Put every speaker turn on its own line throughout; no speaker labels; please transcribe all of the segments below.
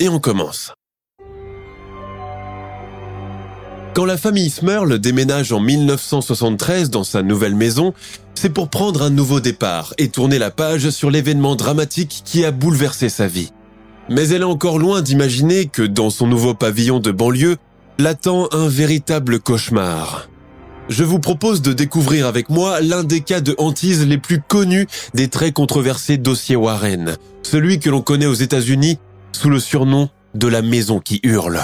et on commence. Quand la famille Smurl déménage en 1973 dans sa nouvelle maison, c'est pour prendre un nouveau départ et tourner la page sur l'événement dramatique qui a bouleversé sa vie. Mais elle est encore loin d'imaginer que dans son nouveau pavillon de banlieue l'attend un véritable cauchemar. Je vous propose de découvrir avec moi l'un des cas de hantise les plus connus des très controversés dossiers Warren, celui que l'on connaît aux États-Unis sous le surnom de la maison qui hurle.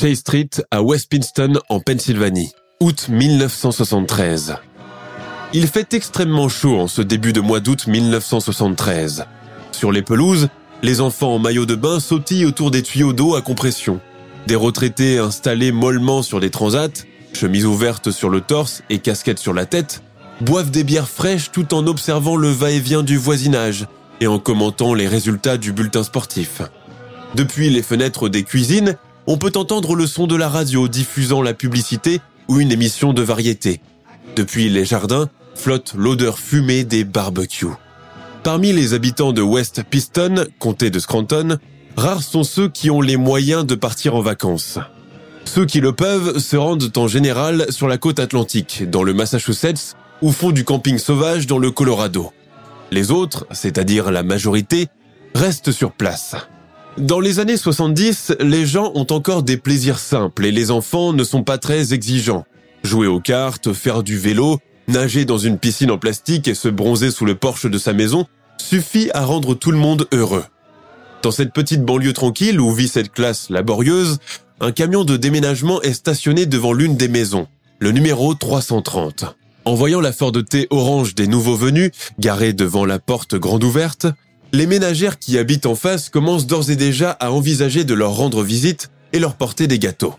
Chase Street à Westpinston en Pennsylvanie, août 1973. Il fait extrêmement chaud en ce début de mois d'août 1973. Sur les pelouses, les enfants en maillot de bain sautillent autour des tuyaux d'eau à compression. Des retraités installés mollement sur des transats, chemise ouverte sur le torse et casquette sur la tête, boivent des bières fraîches tout en observant le va-et-vient du voisinage et en commentant les résultats du bulletin sportif. Depuis les fenêtres des cuisines, on peut entendre le son de la radio diffusant la publicité ou une émission de variété. Depuis les jardins, flotte l'odeur fumée des barbecues. Parmi les habitants de West Piston, comté de Scranton, rares sont ceux qui ont les moyens de partir en vacances. Ceux qui le peuvent se rendent en général sur la côte atlantique, dans le Massachusetts, ou font du camping sauvage dans le Colorado. Les autres, c'est-à-dire la majorité, restent sur place. Dans les années 70, les gens ont encore des plaisirs simples et les enfants ne sont pas très exigeants. Jouer aux cartes, faire du vélo, nager dans une piscine en plastique et se bronzer sous le porche de sa maison suffit à rendre tout le monde heureux. Dans cette petite banlieue tranquille où vit cette classe laborieuse, un camion de déménagement est stationné devant l'une des maisons, le numéro 330. En voyant la Ford T orange des nouveaux venus, garée devant la porte grande ouverte, les ménagères qui habitent en face commencent d'ores et déjà à envisager de leur rendre visite et leur porter des gâteaux.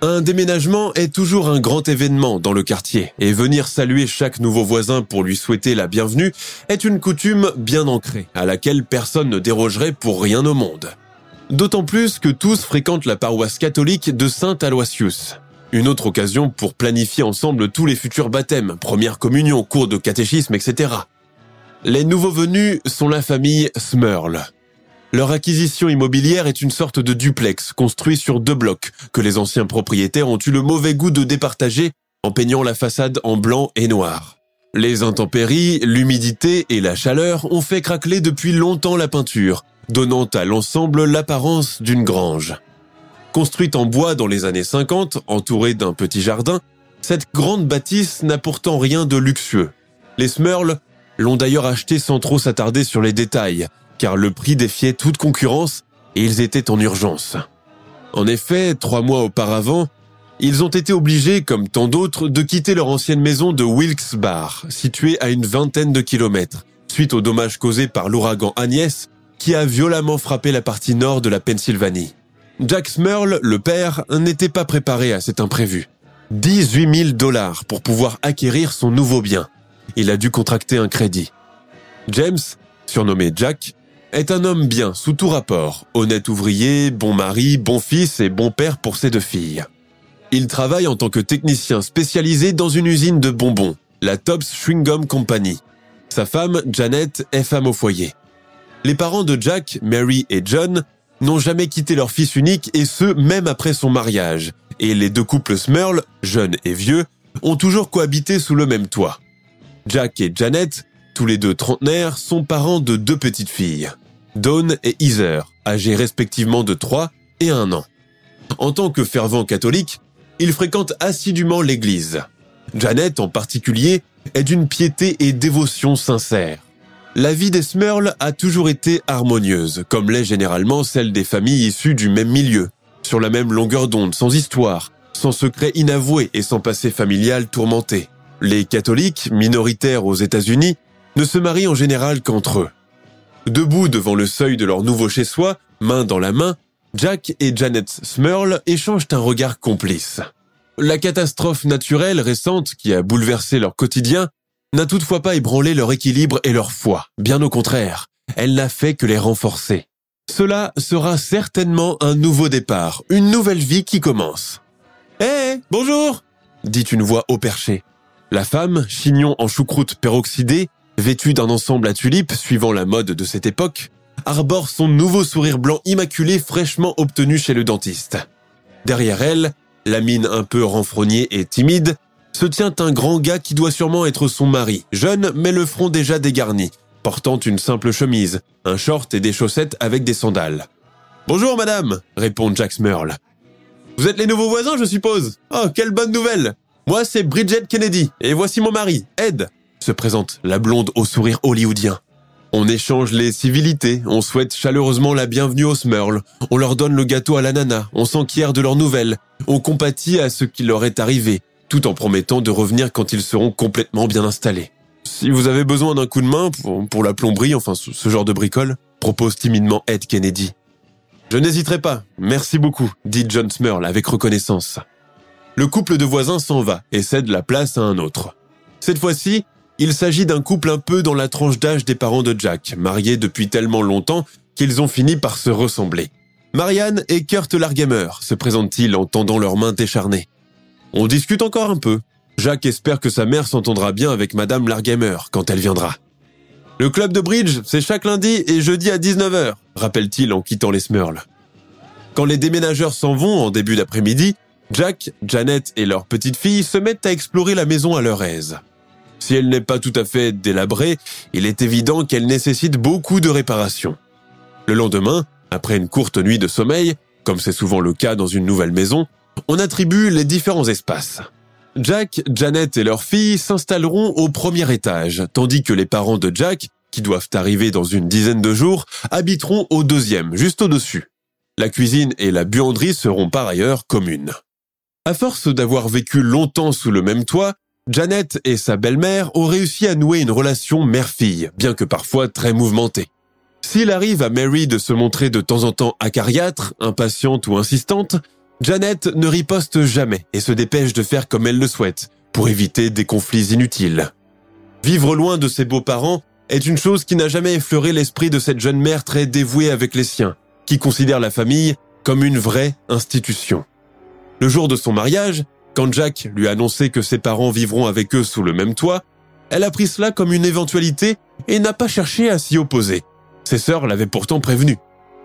Un déménagement est toujours un grand événement dans le quartier, et venir saluer chaque nouveau voisin pour lui souhaiter la bienvenue est une coutume bien ancrée, à laquelle personne ne dérogerait pour rien au monde. D'autant plus que tous fréquentent la paroisse catholique de Saint Aloysius. Une autre occasion pour planifier ensemble tous les futurs baptêmes, première communion, cours de catéchisme, etc. Les nouveaux venus sont la famille Smurl. Leur acquisition immobilière est une sorte de duplex construit sur deux blocs que les anciens propriétaires ont eu le mauvais goût de départager en peignant la façade en blanc et noir. Les intempéries, l'humidité et la chaleur ont fait craqueler depuis longtemps la peinture, donnant à l'ensemble l'apparence d'une grange. Construite en bois dans les années 50, entourée d'un petit jardin, cette grande bâtisse n'a pourtant rien de luxueux. Les Smurl l'ont d'ailleurs acheté sans trop s'attarder sur les détails, car le prix défiait toute concurrence et ils étaient en urgence. En effet, trois mois auparavant, ils ont été obligés, comme tant d'autres, de quitter leur ancienne maison de Wilkes Bar, située à une vingtaine de kilomètres, suite aux dommages causés par l'ouragan Agnès, qui a violemment frappé la partie nord de la Pennsylvanie. Jack Smurl, le père, n'était pas préparé à cet imprévu. 18 000 dollars pour pouvoir acquérir son nouveau bien. Il a dû contracter un crédit. James, surnommé Jack, est un homme bien sous tout rapport, honnête ouvrier, bon mari, bon fils et bon père pour ses deux filles. Il travaille en tant que technicien spécialisé dans une usine de bonbons, la Tops Chewing Gum Company. Sa femme, Janet, est femme au foyer. Les parents de Jack, Mary et John n'ont jamais quitté leur fils unique et ce, même après son mariage. Et les deux couples Smurl, jeunes et vieux, ont toujours cohabité sous le même toit. Jack et Janet, tous les deux trentenaires, sont parents de deux petites filles. Dawn et Heather, âgés respectivement de 3 et 1 an. En tant que fervent catholique, il fréquente assidûment l'église. Janet, en particulier, est d'une piété et dévotion sincère. La vie des Smurl a toujours été harmonieuse, comme l'est généralement celle des familles issues du même milieu, sur la même longueur d'onde, sans histoire, sans secret inavoué et sans passé familial tourmenté. Les catholiques, minoritaires aux États-Unis, ne se marient en général qu'entre eux. Debout devant le seuil de leur nouveau chez-soi, main dans la main, Jack et Janet Smurl échangent un regard complice. La catastrophe naturelle récente qui a bouleversé leur quotidien n'a toutefois pas ébranlé leur équilibre et leur foi, bien au contraire, elle n'a fait que les renforcer. Cela sera certainement un nouveau départ, une nouvelle vie qui commence. Hé, bonjour dit une voix au perché. La femme, chignon en choucroute peroxydée, vêtue d'un ensemble à tulipes suivant la mode de cette époque, arbore son nouveau sourire blanc immaculé fraîchement obtenu chez le dentiste. Derrière elle, la mine un peu renfrognée et timide, se tient un grand gars qui doit sûrement être son mari, jeune mais le front déjà dégarni, portant une simple chemise, un short et des chaussettes avec des sandales. Bonjour madame, répond Jack Smurl. Vous êtes les nouveaux voisins, je suppose Oh, quelle bonne nouvelle Moi, c'est Bridget Kennedy, et voici mon mari, Ed se présente la blonde au sourire hollywoodien. On échange les civilités, on souhaite chaleureusement la bienvenue aux Smurl, on leur donne le gâteau à l'ananas, on s'enquiert de leurs nouvelles, on compatit à ce qui leur est arrivé, tout en promettant de revenir quand ils seront complètement bien installés. Si vous avez besoin d'un coup de main pour, la plomberie, enfin ce genre de bricole, propose timidement Ed Kennedy. Je n'hésiterai pas, merci beaucoup, dit John Smurl avec reconnaissance. Le couple de voisins s'en va et cède la place à un autre. Cette fois-ci, il s'agit d'un couple un peu dans la tranche d'âge des parents de Jack, mariés depuis tellement longtemps qu'ils ont fini par se ressembler. Marianne et Kurt Largamer se présentent-ils en tendant leurs mains décharnées? On discute encore un peu. Jack espère que sa mère s'entendra bien avec Madame Largamer quand elle viendra. Le club de bridge, c'est chaque lundi et jeudi à 19h, rappelle-t-il en quittant les Smurls. Quand les déménageurs s'en vont en début d'après-midi, Jack, Janet et leur petite fille se mettent à explorer la maison à leur aise. Si elle n'est pas tout à fait délabrée, il est évident qu'elle nécessite beaucoup de réparations. Le lendemain, après une courte nuit de sommeil, comme c'est souvent le cas dans une nouvelle maison, on attribue les différents espaces. Jack, Janet et leur fille s'installeront au premier étage, tandis que les parents de Jack, qui doivent arriver dans une dizaine de jours, habiteront au deuxième, juste au-dessus. La cuisine et la buanderie seront par ailleurs communes. À force d'avoir vécu longtemps sous le même toit, Janet et sa belle-mère ont réussi à nouer une relation mère-fille, bien que parfois très mouvementée. S'il arrive à Mary de se montrer de temps en temps acariâtre, impatiente ou insistante, Janet ne riposte jamais et se dépêche de faire comme elle le souhaite, pour éviter des conflits inutiles. Vivre loin de ses beaux-parents est une chose qui n'a jamais effleuré l'esprit de cette jeune mère très dévouée avec les siens, qui considère la famille comme une vraie institution. Le jour de son mariage, quand Jack lui a annoncé que ses parents vivront avec eux sous le même toit, elle a pris cela comme une éventualité et n'a pas cherché à s'y opposer. Ses sœurs l'avaient pourtant prévenu.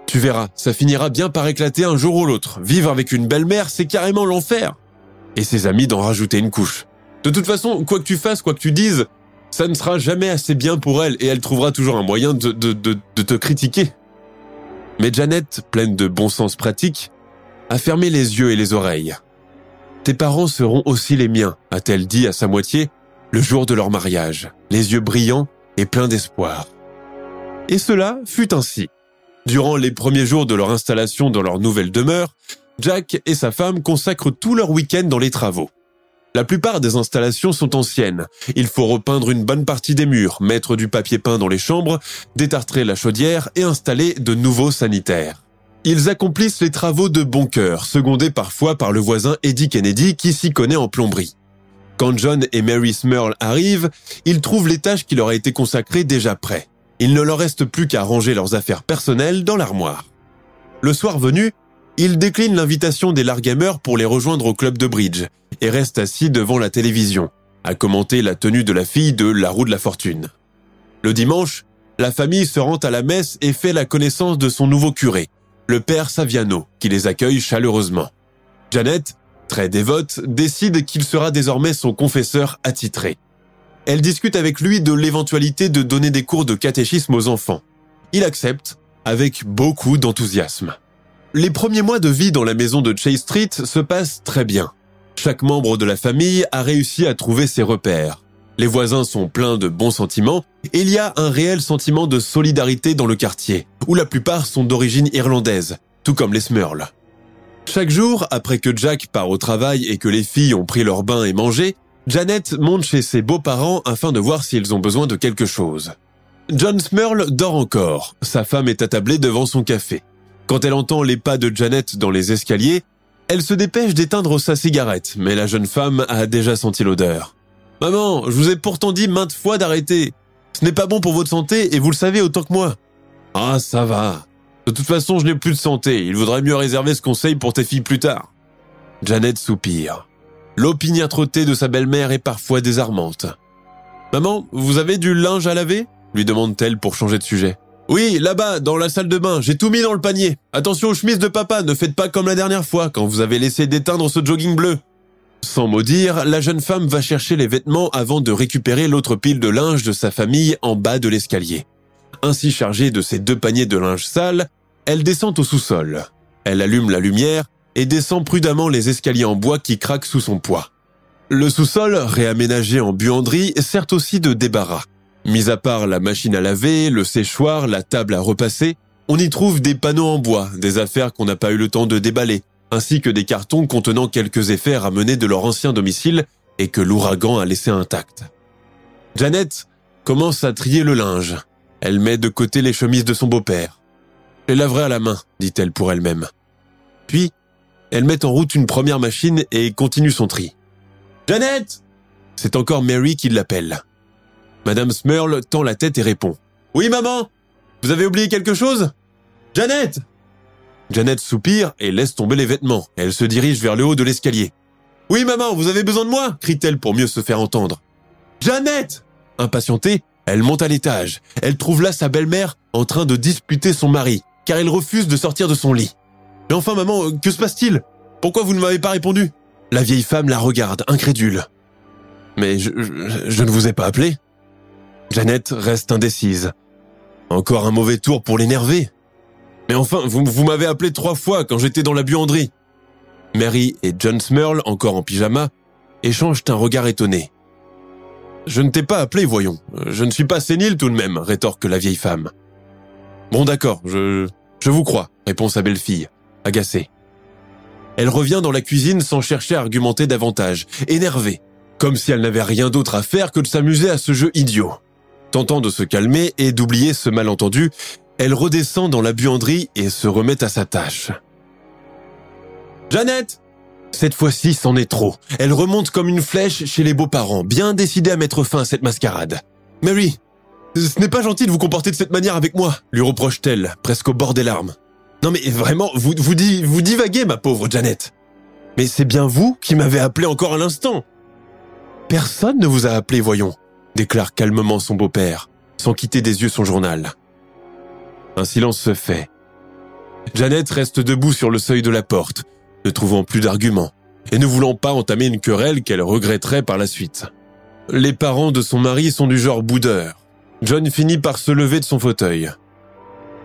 Tu verras, ça finira bien par éclater un jour ou l'autre. Vivre avec une belle-mère, c'est carrément l'enfer. Et ses amis d'en rajouter une couche. De toute façon, quoi que tu fasses, quoi que tu dises, ça ne sera jamais assez bien pour elle et elle trouvera toujours un moyen de, de, te critiquer. Mais Janet, pleine de bon sens pratique, a fermé les yeux et les oreilles. Tes parents seront aussi les miens, a-t-elle dit à sa moitié, le jour de leur mariage, les yeux brillants et pleins d'espoir. Et cela fut ainsi. Durant les premiers jours de leur installation dans leur nouvelle demeure, Jack et sa femme consacrent tout leur week-end dans les travaux. La plupart des installations sont anciennes. Il faut repeindre une bonne partie des murs, mettre du papier peint dans les chambres, détartrer la chaudière et installer de nouveaux sanitaires. Ils accomplissent les travaux de bon cœur, secondés parfois par le voisin Eddie Kennedy qui s'y connaît en plomberie. Quand John et Mary Smurl arrivent, ils trouvent les tâches qui leur a été consacrées déjà prêts. Il ne leur reste plus qu'à ranger leurs affaires personnelles dans l'armoire. Le soir venu, ils déclinent l'invitation des Largamers pour les rejoindre au club de bridge et restent assis devant la télévision, à commenter la tenue de la fille de La roue de la fortune. Le dimanche, la famille se rend à la messe et fait la connaissance de son nouveau curé, le père Saviano, qui les accueille chaleureusement. Janet, très dévote, décide qu'il sera désormais son confesseur attitré. Elle discute avec lui de l'éventualité de donner des cours de catéchisme aux enfants. Il accepte, avec beaucoup d'enthousiasme. Les premiers mois de vie dans la maison de Chase Street se passent très bien. Chaque membre de la famille a réussi à trouver ses repères. Les voisins sont pleins de bons sentiments et il y a un réel sentiment de solidarité dans le quartier, où la plupart sont d'origine irlandaise, tout comme les Smurls. Chaque jour, après que Jack part au travail et que les filles ont pris leur bain et mangé, Janet monte chez ses beaux-parents afin de voir s'ils ont besoin de quelque chose. John Smurl dort encore. Sa femme est attablée devant son café. Quand elle entend les pas de Janet dans les escaliers, elle se dépêche d'éteindre sa cigarette, mais la jeune femme a déjà senti l'odeur. Maman, je vous ai pourtant dit maintes fois d'arrêter. Ce n'est pas bon pour votre santé et vous le savez autant que moi. Ah, ça va. De toute façon, je n'ai plus de santé. Il vaudrait mieux réserver ce conseil pour tes filles plus tard. Janet soupire. L'opiniâtreté de sa belle-mère est parfois désarmante. Maman, vous avez du linge à laver? lui demande-t-elle pour changer de sujet. Oui, là-bas, dans la salle de bain, j'ai tout mis dans le panier. Attention aux chemises de papa, ne faites pas comme la dernière fois, quand vous avez laissé d'éteindre ce jogging bleu. Sans mot dire, la jeune femme va chercher les vêtements avant de récupérer l'autre pile de linge de sa famille en bas de l'escalier. Ainsi chargée de ses deux paniers de linge sale, elle descend au sous-sol. Elle allume la lumière et descend prudemment les escaliers en bois qui craquent sous son poids. Le sous-sol, réaménagé en buanderie, sert aussi de débarras. Mis à part la machine à laver, le séchoir, la table à repasser, on y trouve des panneaux en bois, des affaires qu'on n'a pas eu le temps de déballer, ainsi que des cartons contenant quelques effets ramenés de leur ancien domicile et que l'ouragan a laissé intacts. Janet commence à trier le linge. Elle met de côté les chemises de son beau-père. Je les laverai à la main, dit-elle pour elle-même. Puis, elle met en route une première machine et continue son tri. Janet C'est encore Mary qui l'appelle. Madame Smurl tend la tête et répond. Oui, maman Vous avez oublié quelque chose? Janet Janet soupire et laisse tomber les vêtements. Elle se dirige vers le haut de l'escalier. Oui, maman, vous avez besoin de moi crie-t-elle pour mieux se faire entendre. Janet Impatientée, elle monte à l'étage. Elle trouve là sa belle-mère en train de disputer son mari, car elle refuse de sortir de son lit. Mais enfin, maman, euh, que se passe-t-il? Pourquoi vous ne m'avez pas répondu? La vieille femme la regarde, incrédule. Mais je, je ne vous ai pas appelé Janet reste indécise. Encore un mauvais tour pour l'énerver. Mais enfin, vous, m'avez appelé trois fois quand j'étais dans la buanderie. Mary et John Smurl, encore en pyjama, échangent un regard étonné. Je ne t'ai pas appelé, voyons. Je ne suis pas sénile tout de même, rétorque la vieille femme. Bon d'accord, je, je vous crois, répond sa belle-fille, agacée. Elle revient dans la cuisine sans chercher à argumenter davantage, énervée, comme si elle n'avait rien d'autre à faire que de s'amuser à ce jeu idiot. Tentant de se calmer et d'oublier ce malentendu, elle redescend dans la buanderie et se remet à sa tâche. Jeannette Cette fois-ci, c'en est trop. Elle remonte comme une flèche chez les beaux-parents, bien décidée à mettre fin à cette mascarade. Mary, ce n'est pas gentil de vous comporter de cette manière avec moi, lui reproche-t-elle, presque au bord des larmes. Non mais vraiment, vous, vous, vous divaguez, ma pauvre Janet. Mais c'est bien vous qui m'avez appelé encore à l'instant. Personne ne vous a appelé, voyons déclare calmement son beau-père, sans quitter des yeux son journal. Un silence se fait. Janet reste debout sur le seuil de la porte, ne trouvant plus d'arguments, et ne voulant pas entamer une querelle qu'elle regretterait par la suite. Les parents de son mari sont du genre boudeur. John finit par se lever de son fauteuil.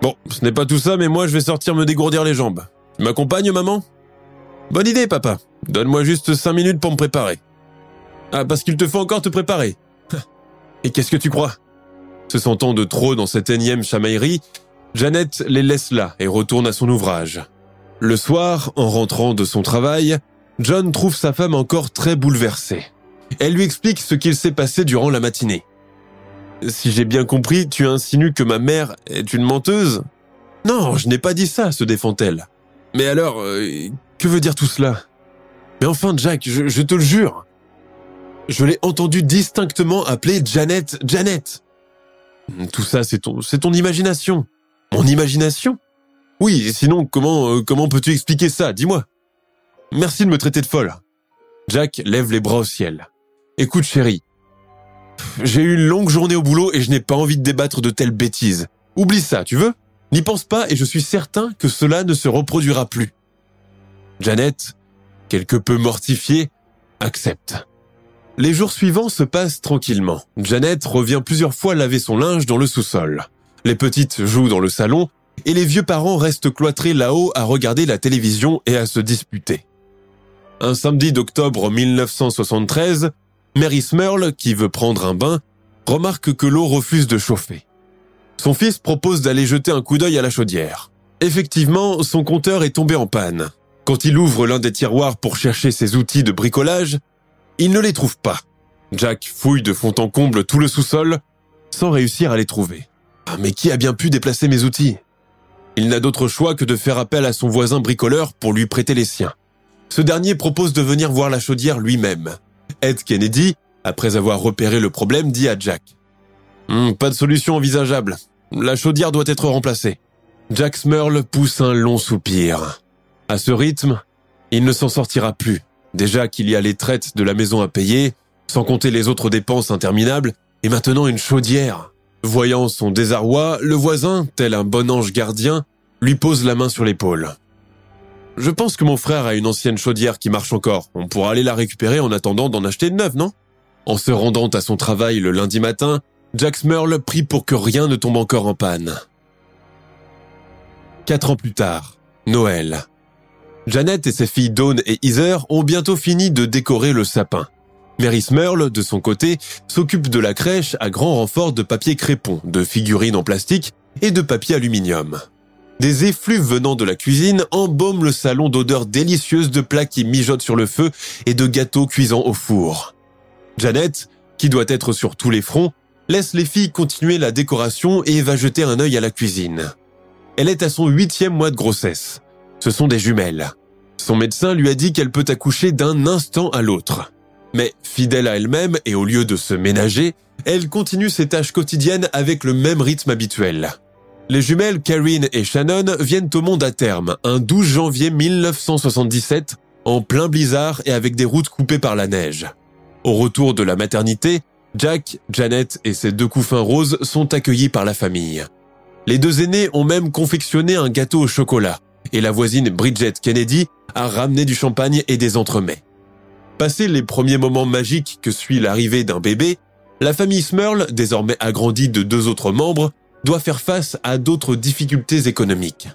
Bon, ce n'est pas tout ça, mais moi je vais sortir me dégourdir les jambes. Tu m'accompagnes, maman? Bonne idée, papa. Donne-moi juste cinq minutes pour me préparer. Ah, parce qu'il te faut encore te préparer. Et qu'est-ce que tu crois? Se sentant de trop dans cette énième chamaillerie, Jeannette les laisse là et retourne à son ouvrage. Le soir, en rentrant de son travail, John trouve sa femme encore très bouleversée. Elle lui explique ce qu'il s'est passé durant la matinée. Si j'ai bien compris, tu insinues que ma mère est une menteuse? Non, je n'ai pas dit ça, se défend-elle. Mais alors, euh, que veut dire tout cela? Mais enfin, Jack, je, je te le jure. Je l'ai entendu distinctement appeler Janet, Janet. Tout ça, c'est ton, c'est ton imagination. Mon imagination Oui, sinon, comment, euh, comment peux-tu expliquer ça? Dis-moi. Merci de me traiter de folle. Jack lève les bras au ciel. Écoute, chérie. J'ai eu une longue journée au boulot et je n'ai pas envie de débattre de telles bêtises. Oublie ça, tu veux? N'y pense pas et je suis certain que cela ne se reproduira plus. Janet, quelque peu mortifiée, accepte. Les jours suivants se passent tranquillement. Janet revient plusieurs fois laver son linge dans le sous-sol. Les petites jouent dans le salon et les vieux parents restent cloîtrés là-haut à regarder la télévision et à se disputer. Un samedi d'octobre 1973, Mary Smurl, qui veut prendre un bain, remarque que l'eau refuse de chauffer. Son fils propose d'aller jeter un coup d'œil à la chaudière. Effectivement, son compteur est tombé en panne. Quand il ouvre l'un des tiroirs pour chercher ses outils de bricolage, il ne les trouve pas. Jack fouille de fond en comble tout le sous-sol sans réussir à les trouver. Ah, mais qui a bien pu déplacer mes outils? Il n'a d'autre choix que de faire appel à son voisin bricoleur pour lui prêter les siens. Ce dernier propose de venir voir la chaudière lui-même. Ed Kennedy, après avoir repéré le problème, dit à Jack hum, Pas de solution envisageable. La chaudière doit être remplacée. Jack Smurl pousse un long soupir. À ce rythme, il ne s'en sortira plus. Déjà qu'il y a les traites de la maison à payer, sans compter les autres dépenses interminables, et maintenant une chaudière. Voyant son désarroi, le voisin, tel un bon ange gardien, lui pose la main sur l'épaule. Je pense que mon frère a une ancienne chaudière qui marche encore. On pourra aller la récupérer en attendant d'en acheter une neuve, non? En se rendant à son travail le lundi matin, Jack Smurl prie pour que rien ne tombe encore en panne. Quatre ans plus tard, Noël. Janet et ses filles Dawn et Heather ont bientôt fini de décorer le sapin. Mary Smurl, de son côté, s'occupe de la crèche à grand renfort de papier crépon, de figurines en plastique et de papier aluminium. Des effluves venant de la cuisine embaument le salon d'odeurs délicieuses de plats qui mijotent sur le feu et de gâteaux cuisant au four. Janet, qui doit être sur tous les fronts, laisse les filles continuer la décoration et va jeter un œil à la cuisine. Elle est à son huitième mois de grossesse. Ce sont des jumelles. Son médecin lui a dit qu'elle peut accoucher d'un instant à l'autre. Mais fidèle à elle-même et au lieu de se ménager, elle continue ses tâches quotidiennes avec le même rythme habituel. Les jumelles Karine et Shannon viennent au monde à terme un 12 janvier 1977 en plein blizzard et avec des routes coupées par la neige. Au retour de la maternité, Jack, Janet et ses deux couffins roses sont accueillis par la famille. Les deux aînés ont même confectionné un gâteau au chocolat et la voisine Bridget Kennedy a ramené du champagne et des entremets. Passé les premiers moments magiques que suit l'arrivée d'un bébé, la famille Smurl, désormais agrandie de deux autres membres, doit faire face à d'autres difficultés économiques.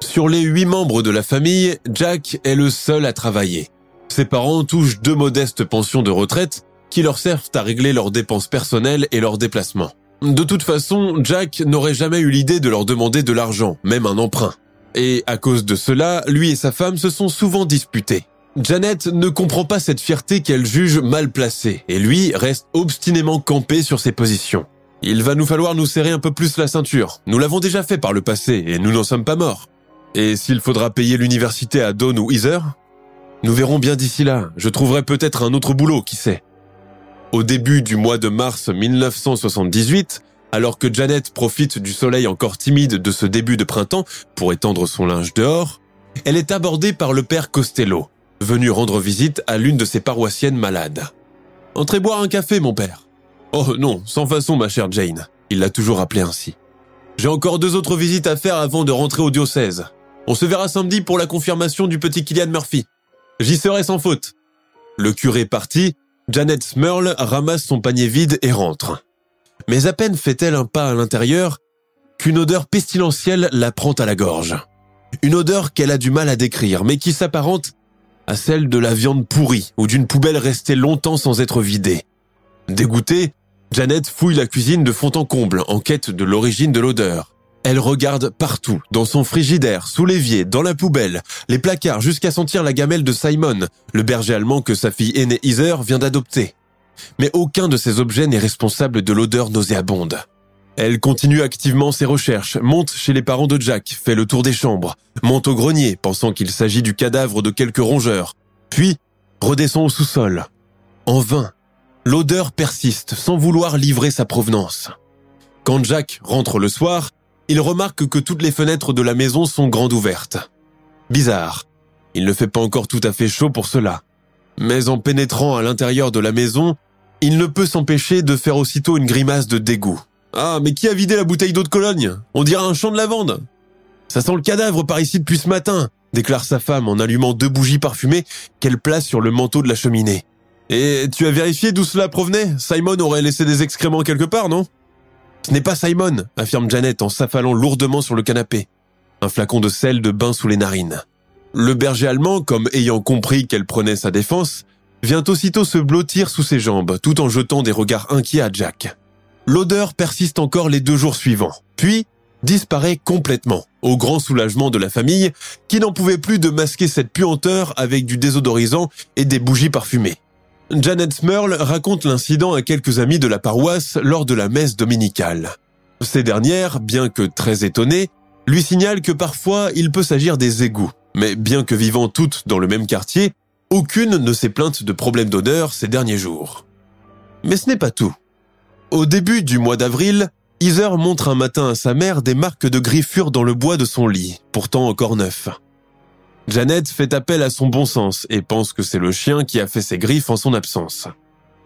Sur les huit membres de la famille, Jack est le seul à travailler. Ses parents touchent deux modestes pensions de retraite qui leur servent à régler leurs dépenses personnelles et leurs déplacements. De toute façon, Jack n'aurait jamais eu l'idée de leur demander de l'argent, même un emprunt. Et à cause de cela, lui et sa femme se sont souvent disputés. Janet ne comprend pas cette fierté qu'elle juge mal placée, et lui reste obstinément campé sur ses positions. Il va nous falloir nous serrer un peu plus la ceinture. Nous l'avons déjà fait par le passé et nous n'en sommes pas morts. Et s'il faudra payer l'université à Dawn ou Heather Nous verrons bien d'ici là. Je trouverai peut-être un autre boulot, qui sait. Au début du mois de mars 1978, alors que Janet profite du soleil encore timide de ce début de printemps pour étendre son linge dehors, elle est abordée par le père Costello, venu rendre visite à l'une de ses paroissiennes malades. Entrez boire un café, mon père. Oh non, sans façon, ma chère Jane. Il l'a toujours appelé ainsi. J'ai encore deux autres visites à faire avant de rentrer au diocèse. On se verra samedi pour la confirmation du petit Kylian Murphy. J'y serai sans faute. Le curé parti, Janet Smurl ramasse son panier vide et rentre. Mais à peine fait-elle un pas à l'intérieur qu'une odeur pestilentielle la prend à la gorge. Une odeur qu'elle a du mal à décrire, mais qui s'apparente à celle de la viande pourrie ou d'une poubelle restée longtemps sans être vidée. Dégoûtée, Janet fouille la cuisine de fond en comble en quête de l'origine de l'odeur. Elle regarde partout, dans son frigidaire, sous l'évier, dans la poubelle, les placards, jusqu'à sentir la gamelle de Simon, le berger allemand que sa fille aînée Heather vient d'adopter. Mais aucun de ces objets n'est responsable de l'odeur nauséabonde. Elle continue activement ses recherches, monte chez les parents de Jack, fait le tour des chambres, monte au grenier, pensant qu'il s'agit du cadavre de quelques rongeurs, puis redescend au sous-sol. En vain, l'odeur persiste sans vouloir livrer sa provenance. Quand Jack rentre le soir, il remarque que toutes les fenêtres de la maison sont grandes ouvertes. Bizarre. Il ne fait pas encore tout à fait chaud pour cela. Mais en pénétrant à l'intérieur de la maison, il ne peut s'empêcher de faire aussitôt une grimace de dégoût. Ah, mais qui a vidé la bouteille d'eau de Cologne? On dirait un champ de lavande. Ça sent le cadavre par ici depuis ce matin, déclare sa femme en allumant deux bougies parfumées qu'elle place sur le manteau de la cheminée. Et tu as vérifié d'où cela provenait? Simon aurait laissé des excréments quelque part, non? Ce n'est pas Simon, affirme Janet en s'affalant lourdement sur le canapé. Un flacon de sel de bain sous les narines. Le berger allemand, comme ayant compris qu'elle prenait sa défense, vient aussitôt se blottir sous ses jambes, tout en jetant des regards inquiets à Jack. L'odeur persiste encore les deux jours suivants, puis disparaît complètement, au grand soulagement de la famille, qui n'en pouvait plus de masquer cette puanteur avec du désodorisant et des bougies parfumées. Janet Smurl raconte l'incident à quelques amis de la paroisse lors de la messe dominicale. Ces dernières, bien que très étonnées, lui signalent que parfois il peut s'agir des égouts, mais bien que vivant toutes dans le même quartier, aucune ne s'est plainte de problèmes d'odeur ces derniers jours. Mais ce n'est pas tout. Au début du mois d'avril, Heather montre un matin à sa mère des marques de griffures dans le bois de son lit, pourtant encore neuf. Janet fait appel à son bon sens et pense que c'est le chien qui a fait ses griffes en son absence.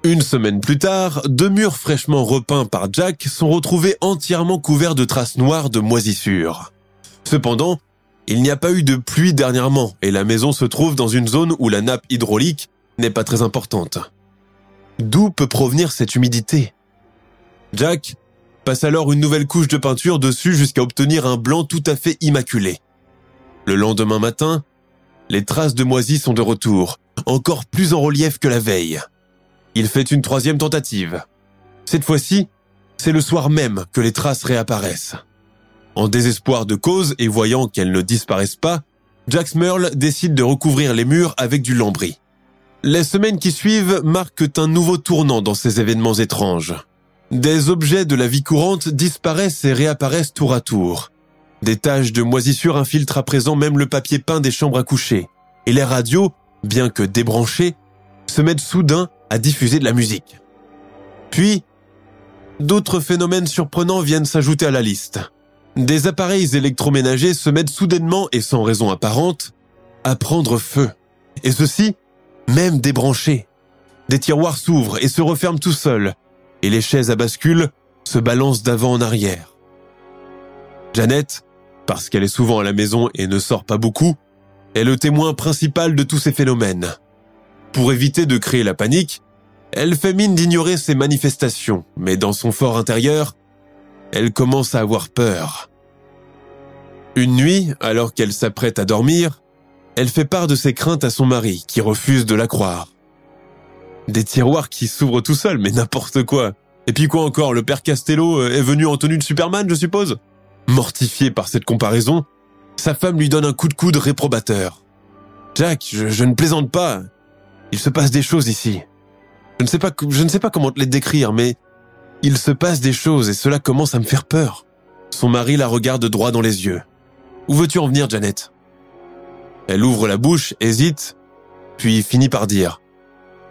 Une semaine plus tard, deux murs fraîchement repeints par Jack sont retrouvés entièrement couverts de traces noires de moisissure. Cependant, il n'y a pas eu de pluie dernièrement et la maison se trouve dans une zone où la nappe hydraulique n'est pas très importante. D'où peut provenir cette humidité? Jack passe alors une nouvelle couche de peinture dessus jusqu'à obtenir un blanc tout à fait immaculé. Le lendemain matin, les traces de moisie sont de retour, encore plus en relief que la veille. Il fait une troisième tentative. Cette fois-ci, c'est le soir même que les traces réapparaissent. En désespoir de cause et voyant qu'elles ne disparaissent pas, Jack Smurl décide de recouvrir les murs avec du lambris. Les semaines qui suivent marquent un nouveau tournant dans ces événements étranges. Des objets de la vie courante disparaissent et réapparaissent tour à tour. Des taches de moisissure infiltrent à présent même le papier peint des chambres à coucher. Et les radios, bien que débranchées, se mettent soudain à diffuser de la musique. Puis, d'autres phénomènes surprenants viennent s'ajouter à la liste. Des appareils électroménagers se mettent soudainement et sans raison apparente à prendre feu. Et ceci, même débranchés. Des tiroirs s'ouvrent et se referment tout seuls, et les chaises à bascule se balancent d'avant en arrière. Janet, parce qu'elle est souvent à la maison et ne sort pas beaucoup, est le témoin principal de tous ces phénomènes. Pour éviter de créer la panique, elle fait mine d'ignorer ces manifestations, mais dans son fort intérieur, elle commence à avoir peur. Une nuit, alors qu'elle s'apprête à dormir, elle fait part de ses craintes à son mari, qui refuse de la croire. Des tiroirs qui s'ouvrent tout seuls, mais n'importe quoi. Et puis quoi encore, le père Castello est venu en tenue de Superman, je suppose? Mortifié par cette comparaison, sa femme lui donne un coup de coude réprobateur. Jack, je, ne plaisante pas. Il se passe des choses ici. Je ne sais pas, je ne sais pas comment te les décrire, mais il se passe des choses et cela commence à me faire peur. Son mari la regarde droit dans les yeux. Où veux-tu en venir, Janet? Elle ouvre la bouche, hésite, puis finit par dire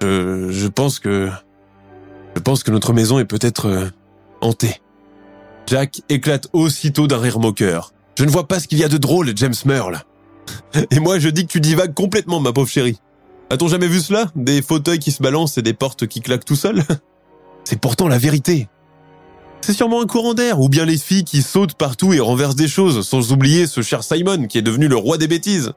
je, je pense que je pense que notre maison est peut-être euh, hantée. Jack éclate aussitôt d'un rire moqueur. Je ne vois pas ce qu'il y a de drôle, James Merle. Et moi, je dis que tu divagues complètement, ma pauvre chérie. A-t-on jamais vu cela? Des fauteuils qui se balancent et des portes qui claquent tout seuls? C'est pourtant la vérité. C'est sûrement un courant d'air, ou bien les filles qui sautent partout et renversent des choses, sans oublier ce cher Simon qui est devenu le roi des bêtises.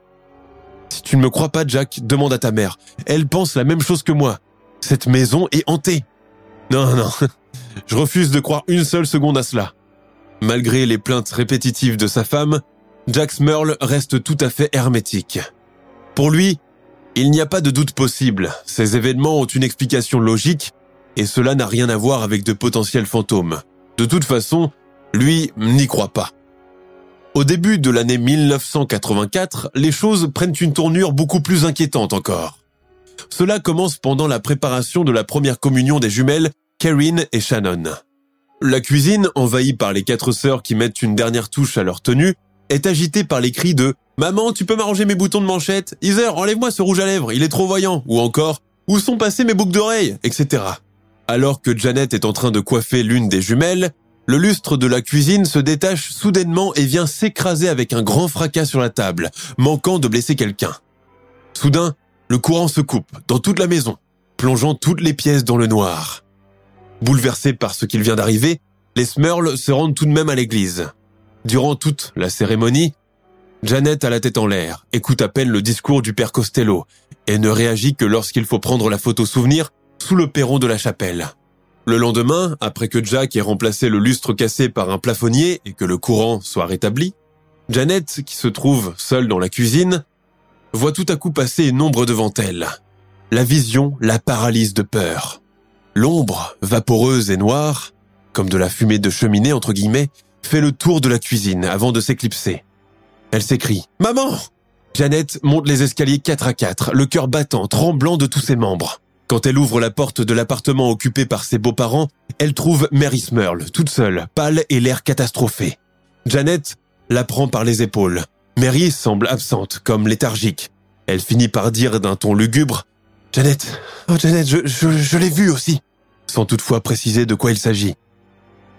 Tu ne me crois pas, Jack, demande à ta mère. Elle pense la même chose que moi. Cette maison est hantée. Non, non, je refuse de croire une seule seconde à cela. Malgré les plaintes répétitives de sa femme, Jack Smurl reste tout à fait hermétique. Pour lui, il n'y a pas de doute possible. Ces événements ont une explication logique et cela n'a rien à voir avec de potentiels fantômes. De toute façon, lui n'y croit pas. Au début de l'année 1984, les choses prennent une tournure beaucoup plus inquiétante encore. Cela commence pendant la préparation de la première communion des jumelles Karine et Shannon. La cuisine, envahie par les quatre sœurs qui mettent une dernière touche à leur tenue, est agitée par les cris de Maman, tu peux m'arranger mes boutons de manchette Heather, enlève-moi ce rouge à lèvres, il est trop voyant Ou encore Où sont passées mes boucles d'oreilles? etc. Alors que Janet est en train de coiffer l'une des jumelles, le lustre de la cuisine se détache soudainement et vient s'écraser avec un grand fracas sur la table, manquant de blesser quelqu'un. Soudain, le courant se coupe dans toute la maison, plongeant toutes les pièces dans le noir. Bouleversés par ce qu'il vient d'arriver, les Smurls se rendent tout de même à l'église. Durant toute la cérémonie, Janet a la tête en l'air, écoute à peine le discours du père Costello et ne réagit que lorsqu'il faut prendre la photo souvenir sous le perron de la chapelle. Le lendemain, après que Jack ait remplacé le lustre cassé par un plafonnier et que le courant soit rétabli, Janet, qui se trouve seule dans la cuisine, voit tout à coup passer une ombre devant elle. La vision la paralyse de peur. L'ombre, vaporeuse et noire, comme de la fumée de cheminée entre guillemets, fait le tour de la cuisine avant de s'éclipser. Elle s'écrie ⁇ Maman !⁇ Janet monte les escaliers quatre à quatre, le cœur battant, tremblant de tous ses membres. Quand elle ouvre la porte de l'appartement occupé par ses beaux-parents, elle trouve Mary Smurl, toute seule, pâle et l'air catastrophé. Janet la prend par les épaules. Mary semble absente, comme léthargique. Elle finit par dire d'un ton lugubre Janet, oh Janet, je, je, l'ai vu aussi, sans toutefois préciser de quoi il s'agit.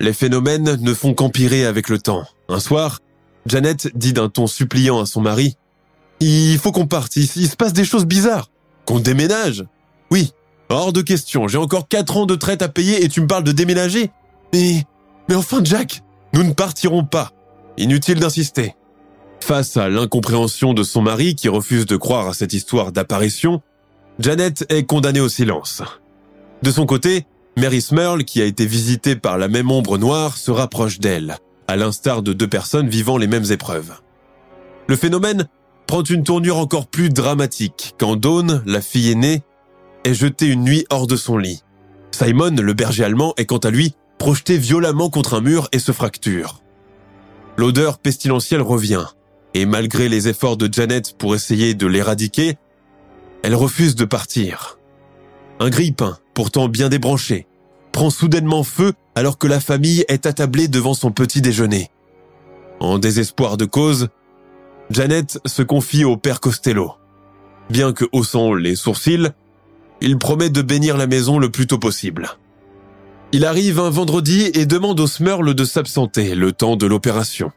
Les phénomènes ne font qu'empirer avec le temps. Un soir, Janet dit d'un ton suppliant à son mari Il faut qu'on parte, il se passe des choses bizarres. Qu'on déménage Oui, hors de question, j'ai encore quatre ans de traite à payer et tu me parles de déménager Mais, mais enfin Jack, nous ne partirons pas. Inutile d'insister. Face à l'incompréhension de son mari qui refuse de croire à cette histoire d'apparition, Janet est condamnée au silence. De son côté, Mary Smurl, qui a été visitée par la même ombre noire, se rapproche d'elle, à l'instar de deux personnes vivant les mêmes épreuves. Le phénomène prend une tournure encore plus dramatique quand Dawn, la fille aînée, est jetée une nuit hors de son lit. Simon, le berger allemand, est quant à lui projeté violemment contre un mur et se fracture. L'odeur pestilentielle revient, et malgré les efforts de Janet pour essayer de l'éradiquer, elle refuse de partir. Un grille-pain, pourtant bien débranché, prend soudainement feu alors que la famille est attablée devant son petit déjeuner. En désespoir de cause, Janet se confie au père Costello. Bien que haussant les sourcils, il promet de bénir la maison le plus tôt possible. Il arrive un vendredi et demande au Smurl de s'absenter le temps de l'opération.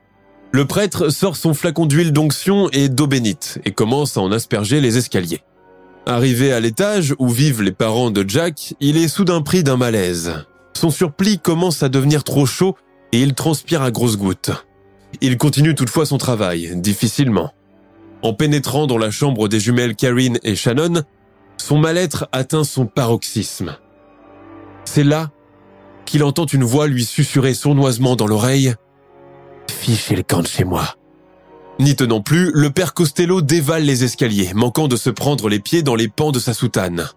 Le prêtre sort son flacon d'huile d'onction et d'eau bénite et commence à en asperger les escaliers. Arrivé à l'étage où vivent les parents de Jack, il est soudain pris d'un malaise. Son surplis commence à devenir trop chaud et il transpire à grosses gouttes. Il continue toutefois son travail, difficilement. En pénétrant dans la chambre des jumelles Karine et Shannon, son mal-être atteint son paroxysme. C'est là qu'il entend une voix lui susurrer sournoisement dans l'oreille ⁇ Fichez le camp de chez moi !⁇ N'y tenant plus, le père Costello dévale les escaliers, manquant de se prendre les pieds dans les pans de sa soutane.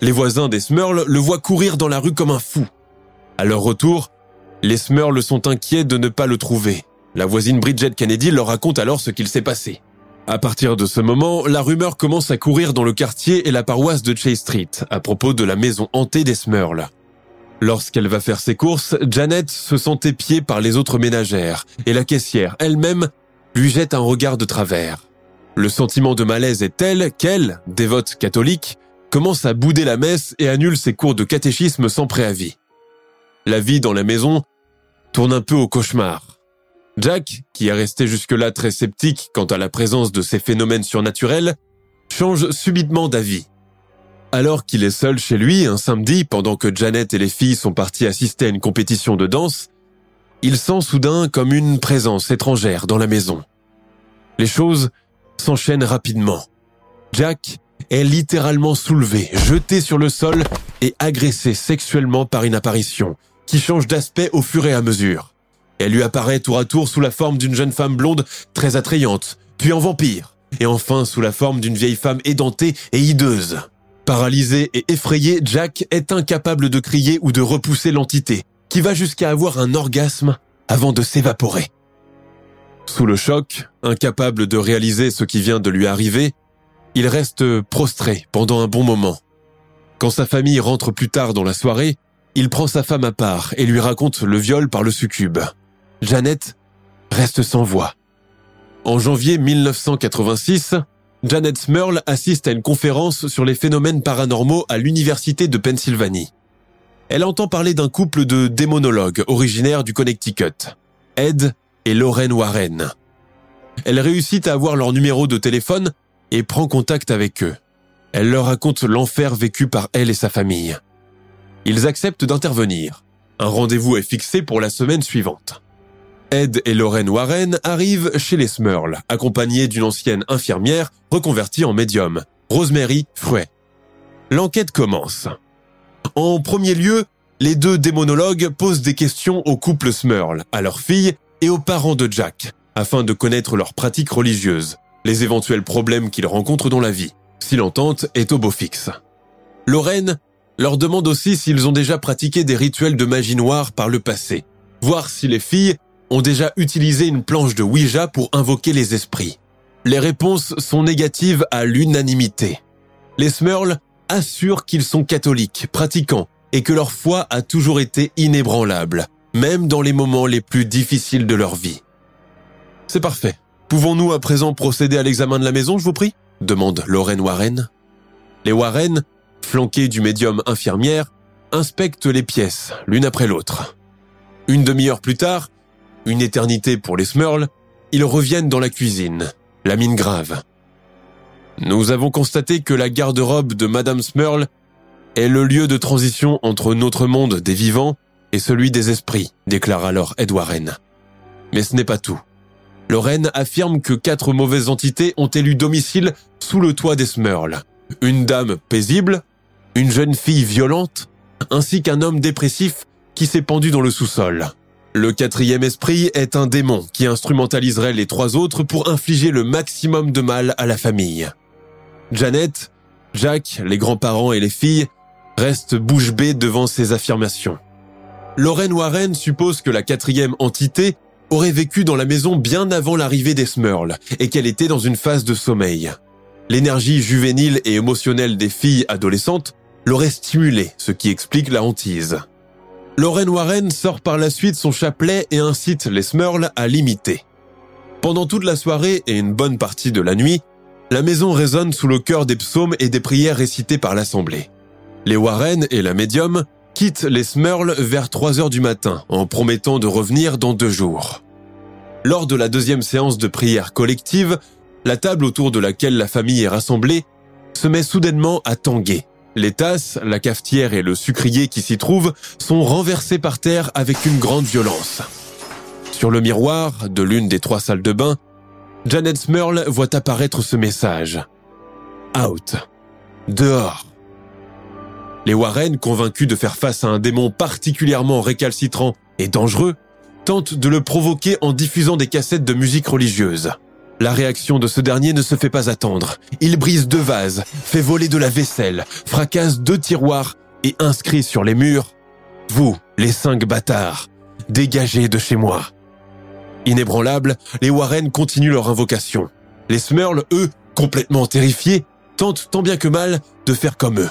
Les voisins des Smurls le voient courir dans la rue comme un fou. À leur retour, les Smurls sont inquiets de ne pas le trouver. La voisine Bridget Kennedy leur raconte alors ce qu'il s'est passé. À partir de ce moment, la rumeur commence à courir dans le quartier et la paroisse de Chase Street à propos de la maison hantée des Smurls. Lorsqu'elle va faire ses courses, Janet se sent épiée par les autres ménagères et la caissière elle-même lui jette un regard de travers. Le sentiment de malaise est tel qu'elle, dévote catholique, commence à bouder la messe et annule ses cours de catéchisme sans préavis. La vie dans la maison tourne un peu au cauchemar. Jack, qui est resté jusque-là très sceptique quant à la présence de ces phénomènes surnaturels, change subitement d'avis. Alors qu'il est seul chez lui un samedi pendant que Janet et les filles sont parties assister à une compétition de danse, il sent soudain comme une présence étrangère dans la maison. Les choses s'enchaînent rapidement. Jack est littéralement soulevé, jeté sur le sol et agressé sexuellement par une apparition qui change d'aspect au fur et à mesure. Elle lui apparaît tour à tour sous la forme d'une jeune femme blonde très attrayante, puis en vampire, et enfin sous la forme d'une vieille femme édentée et hideuse. Paralysé et effrayé, Jack est incapable de crier ou de repousser l'entité, qui va jusqu'à avoir un orgasme avant de s'évaporer. Sous le choc, incapable de réaliser ce qui vient de lui arriver, il reste prostré pendant un bon moment. Quand sa famille rentre plus tard dans la soirée, il prend sa femme à part et lui raconte le viol par le succube. Janet reste sans voix. En janvier 1986, Janet Smurl assiste à une conférence sur les phénomènes paranormaux à l'Université de Pennsylvanie. Elle entend parler d'un couple de démonologues originaires du Connecticut, Ed et Lorraine Warren. Elle réussit à avoir leur numéro de téléphone et prend contact avec eux. Elle leur raconte l'enfer vécu par elle et sa famille. Ils acceptent d'intervenir. Un rendez-vous est fixé pour la semaine suivante. Ed et Lorraine Warren arrivent chez les Smurl, accompagnés d'une ancienne infirmière reconvertie en médium, Rosemary Fruet. L'enquête commence. En premier lieu, les deux démonologues posent des questions au couple Smurl, à leur fille et aux parents de Jack, afin de connaître leurs pratiques religieuses, les éventuels problèmes qu'ils rencontrent dans la vie, si l'entente est au beau fixe. Lorraine leur demande aussi s'ils ont déjà pratiqué des rituels de magie noire par le passé, voir si les filles ont déjà utilisé une planche de Ouija pour invoquer les esprits. Les réponses sont négatives à l'unanimité. Les Smurls assurent qu'ils sont catholiques, pratiquants, et que leur foi a toujours été inébranlable, même dans les moments les plus difficiles de leur vie. C'est parfait. Pouvons-nous à présent procéder à l'examen de la maison, je vous prie? demande Lorraine Warren. Les Warren, flanqués du médium infirmière, inspectent les pièces, l'une après l'autre. Une demi-heure plus tard, une éternité pour les Smurls, ils reviennent dans la cuisine, la mine grave. Nous avons constaté que la garde-robe de Madame Smurl est le lieu de transition entre notre monde des vivants et celui des esprits, déclare alors Ed Warren. Mais ce n'est pas tout. Lorraine affirme que quatre mauvaises entités ont élu domicile sous le toit des Smurls. Une dame paisible, une jeune fille violente, ainsi qu'un homme dépressif qui s'est pendu dans le sous-sol. Le quatrième esprit est un démon qui instrumentaliserait les trois autres pour infliger le maximum de mal à la famille. Janet, Jack, les grands-parents et les filles restent bouche bée devant ces affirmations. Lorraine Warren suppose que la quatrième entité aurait vécu dans la maison bien avant l'arrivée des Smurls et qu'elle était dans une phase de sommeil. L'énergie juvénile et émotionnelle des filles adolescentes l'aurait stimulée, ce qui explique la hantise. Lorraine Warren sort par la suite son chapelet et incite les Smurls à l'imiter. Pendant toute la soirée et une bonne partie de la nuit, la maison résonne sous le cœur des psaumes et des prières récitées par l'assemblée. Les Warren et la médium quittent les Smurls vers 3 heures du matin en promettant de revenir dans deux jours. Lors de la deuxième séance de prière collective, la table autour de laquelle la famille est rassemblée se met soudainement à tanguer. Les tasses, la cafetière et le sucrier qui s'y trouvent sont renversés par terre avec une grande violence. Sur le miroir de l'une des trois salles de bain, Janet Smurl voit apparaître ce message. Out. Dehors. Les Warren, convaincus de faire face à un démon particulièrement récalcitrant et dangereux, tentent de le provoquer en diffusant des cassettes de musique religieuse. La réaction de ce dernier ne se fait pas attendre. Il brise deux vases, fait voler de la vaisselle, fracasse deux tiroirs et inscrit sur les murs ⁇ Vous, les cinq bâtards, dégagez de chez moi !⁇ Inébranlables, les Warren continuent leur invocation. Les Smurls, eux, complètement terrifiés, tentent tant bien que mal de faire comme eux.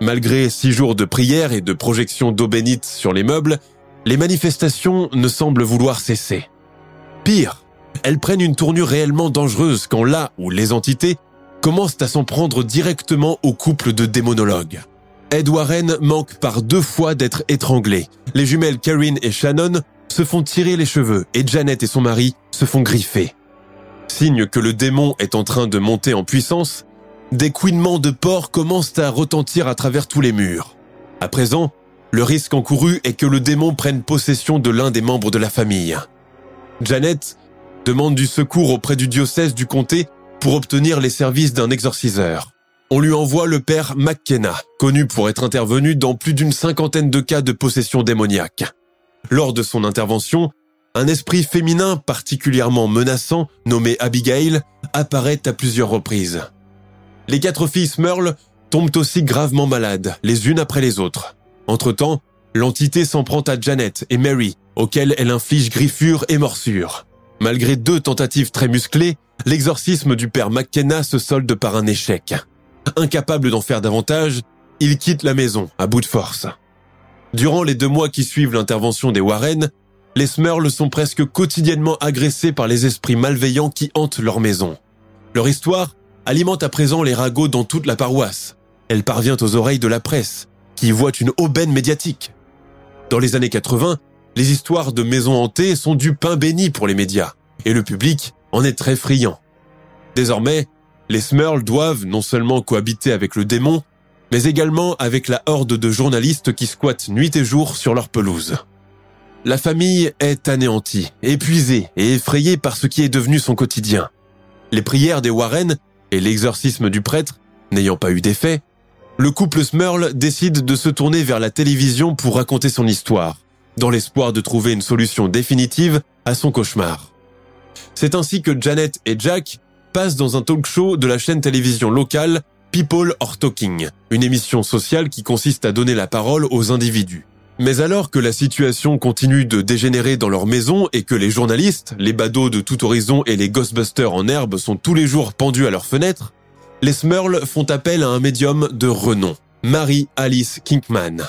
Malgré six jours de prières et de projections d'eau bénite sur les meubles, les manifestations ne semblent vouloir cesser. Pire, elles prennent une tournure réellement dangereuse quand là où les entités commencent à s'en prendre directement au couple de démonologues. Ed Warren manque par deux fois d'être étranglé. Les jumelles Karine et Shannon se font tirer les cheveux et Janet et son mari se font griffer. Signe que le démon est en train de monter en puissance, des couinements de porc commencent à retentir à travers tous les murs. À présent, le risque encouru est que le démon prenne possession de l'un des membres de la famille. Janet demande du secours auprès du diocèse du comté pour obtenir les services d'un exorciseur. On lui envoie le père McKenna, connu pour être intervenu dans plus d'une cinquantaine de cas de possession démoniaque. Lors de son intervention, un esprit féminin particulièrement menaçant, nommé Abigail, apparaît à plusieurs reprises. Les quatre filles Smurl tombent aussi gravement malades, les unes après les autres. Entre-temps, l'entité s'en prend à Janet et Mary, auxquelles elle inflige griffures et morsures. Malgré deux tentatives très musclées, l'exorcisme du père McKenna se solde par un échec. Incapable d'en faire davantage, il quitte la maison à bout de force. Durant les deux mois qui suivent l'intervention des Warren, les Smurls sont presque quotidiennement agressés par les esprits malveillants qui hantent leur maison. Leur histoire alimente à présent les ragots dans toute la paroisse. Elle parvient aux oreilles de la presse, qui voit une aubaine médiatique. Dans les années 80, les histoires de maisons hantées sont du pain béni pour les médias, et le public en est très friand. Désormais, les Smurls doivent non seulement cohabiter avec le démon, mais également avec la horde de journalistes qui squattent nuit et jour sur leur pelouse. La famille est anéantie, épuisée et effrayée par ce qui est devenu son quotidien. Les prières des Warren et l'exorcisme du prêtre n'ayant pas eu d'effet, le couple Smurl décide de se tourner vers la télévision pour raconter son histoire, dans l'espoir de trouver une solution définitive à son cauchemar. C'est ainsi que Janet et Jack passent dans un talk show de la chaîne télévision locale People Are Talking, une émission sociale qui consiste à donner la parole aux individus. Mais alors que la situation continue de dégénérer dans leur maison et que les journalistes, les badauds de tout horizon et les Ghostbusters en herbe sont tous les jours pendus à leurs fenêtres, les Smurls font appel à un médium de renom, Mary Alice Kinkman.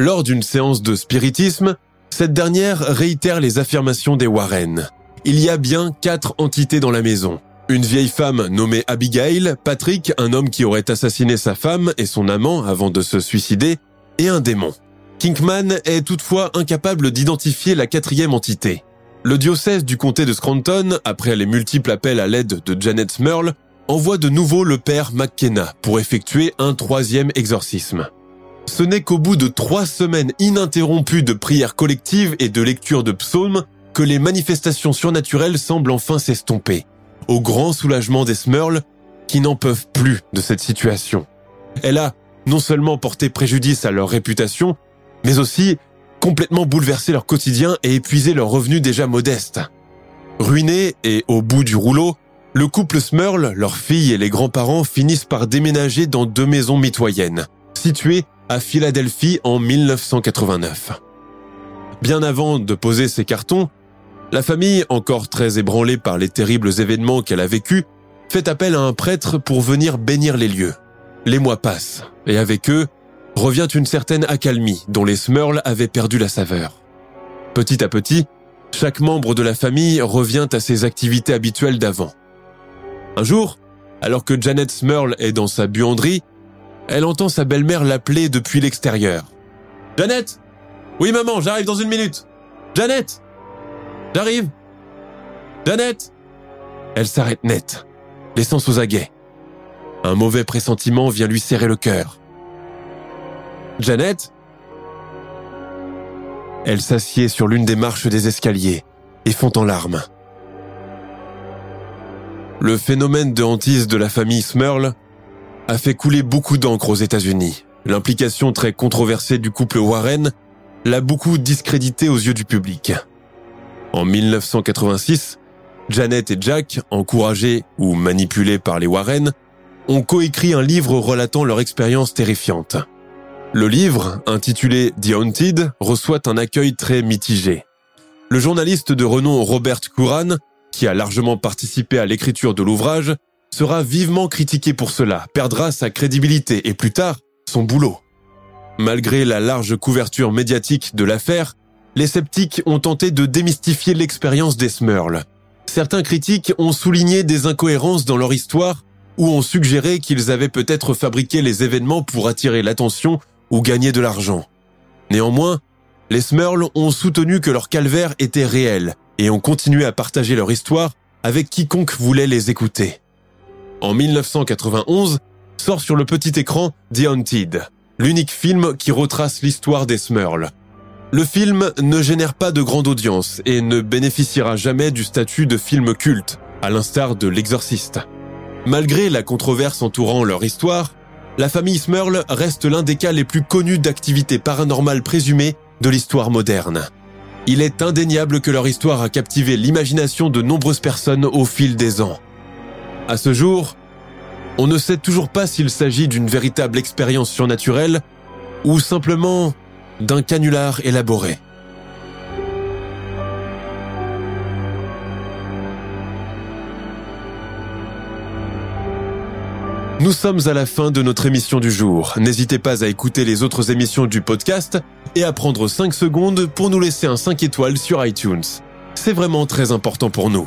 Lors d'une séance de spiritisme, cette dernière réitère les affirmations des Warren. Il y a bien quatre entités dans la maison. Une vieille femme nommée Abigail, Patrick, un homme qui aurait assassiné sa femme et son amant avant de se suicider, et un démon. Kinkman est toutefois incapable d'identifier la quatrième entité. Le diocèse du comté de Scranton, après les multiples appels à l'aide de Janet Smurl, envoie de nouveau le père McKenna pour effectuer un troisième exorcisme. Ce n'est qu'au bout de trois semaines ininterrompues de prières collectives et de lecture de psaumes que les manifestations surnaturelles semblent enfin s'estomper, au grand soulagement des Smurls qui n'en peuvent plus de cette situation. Elle a non seulement porté préjudice à leur réputation, mais aussi complètement bouleverser leur quotidien et épuiser leurs revenus déjà modestes. Ruinés et au bout du rouleau, le couple Smurl, leur fille et les grands-parents finissent par déménager dans deux maisons mitoyennes, situées à Philadelphie en 1989. Bien avant de poser ses cartons, la famille, encore très ébranlée par les terribles événements qu'elle a vécus, fait appel à un prêtre pour venir bénir les lieux. Les mois passent, et avec eux, revient une certaine accalmie dont les Smurls avaient perdu la saveur. Petit à petit, chaque membre de la famille revient à ses activités habituelles d'avant. Un jour, alors que Janet Smurl est dans sa buanderie, elle entend sa belle-mère l'appeler depuis l'extérieur. Janet Oui maman, j'arrive dans une minute. Janet J'arrive Janet Elle s'arrête net, laissant sous aguets. Un mauvais pressentiment vient lui serrer le cœur. Janet Elle s'assied sur l'une des marches des escaliers et fond en larmes. Le phénomène de hantise de la famille Smurl a fait couler beaucoup d'encre aux États-Unis. L'implication très controversée du couple Warren l'a beaucoup discrédité aux yeux du public. En 1986, Janet et Jack, encouragés ou manipulés par les Warren, ont coécrit un livre relatant leur expérience terrifiante. Le livre, intitulé The Haunted, reçoit un accueil très mitigé. Le journaliste de renom Robert Curran, qui a largement participé à l'écriture de l'ouvrage, sera vivement critiqué pour cela, perdra sa crédibilité et plus tard, son boulot. Malgré la large couverture médiatique de l'affaire, les sceptiques ont tenté de démystifier l'expérience des Smurls. Certains critiques ont souligné des incohérences dans leur histoire ou ont suggéré qu'ils avaient peut-être fabriqué les événements pour attirer l'attention ou gagner de l'argent. Néanmoins, les Smurls ont soutenu que leur calvaire était réel et ont continué à partager leur histoire avec quiconque voulait les écouter. En 1991, sort sur le petit écran The Haunted, l'unique film qui retrace l'histoire des Smurls. Le film ne génère pas de grande audience et ne bénéficiera jamais du statut de film culte, à l'instar de L'Exorciste. Malgré la controverse entourant leur histoire, la famille Smurl reste l'un des cas les plus connus d'activités paranormales présumées de l'histoire moderne. Il est indéniable que leur histoire a captivé l'imagination de nombreuses personnes au fil des ans. À ce jour, on ne sait toujours pas s'il s'agit d'une véritable expérience surnaturelle ou simplement d'un canular élaboré. Nous sommes à la fin de notre émission du jour. N'hésitez pas à écouter les autres émissions du podcast et à prendre 5 secondes pour nous laisser un 5 étoiles sur iTunes. C'est vraiment très important pour nous.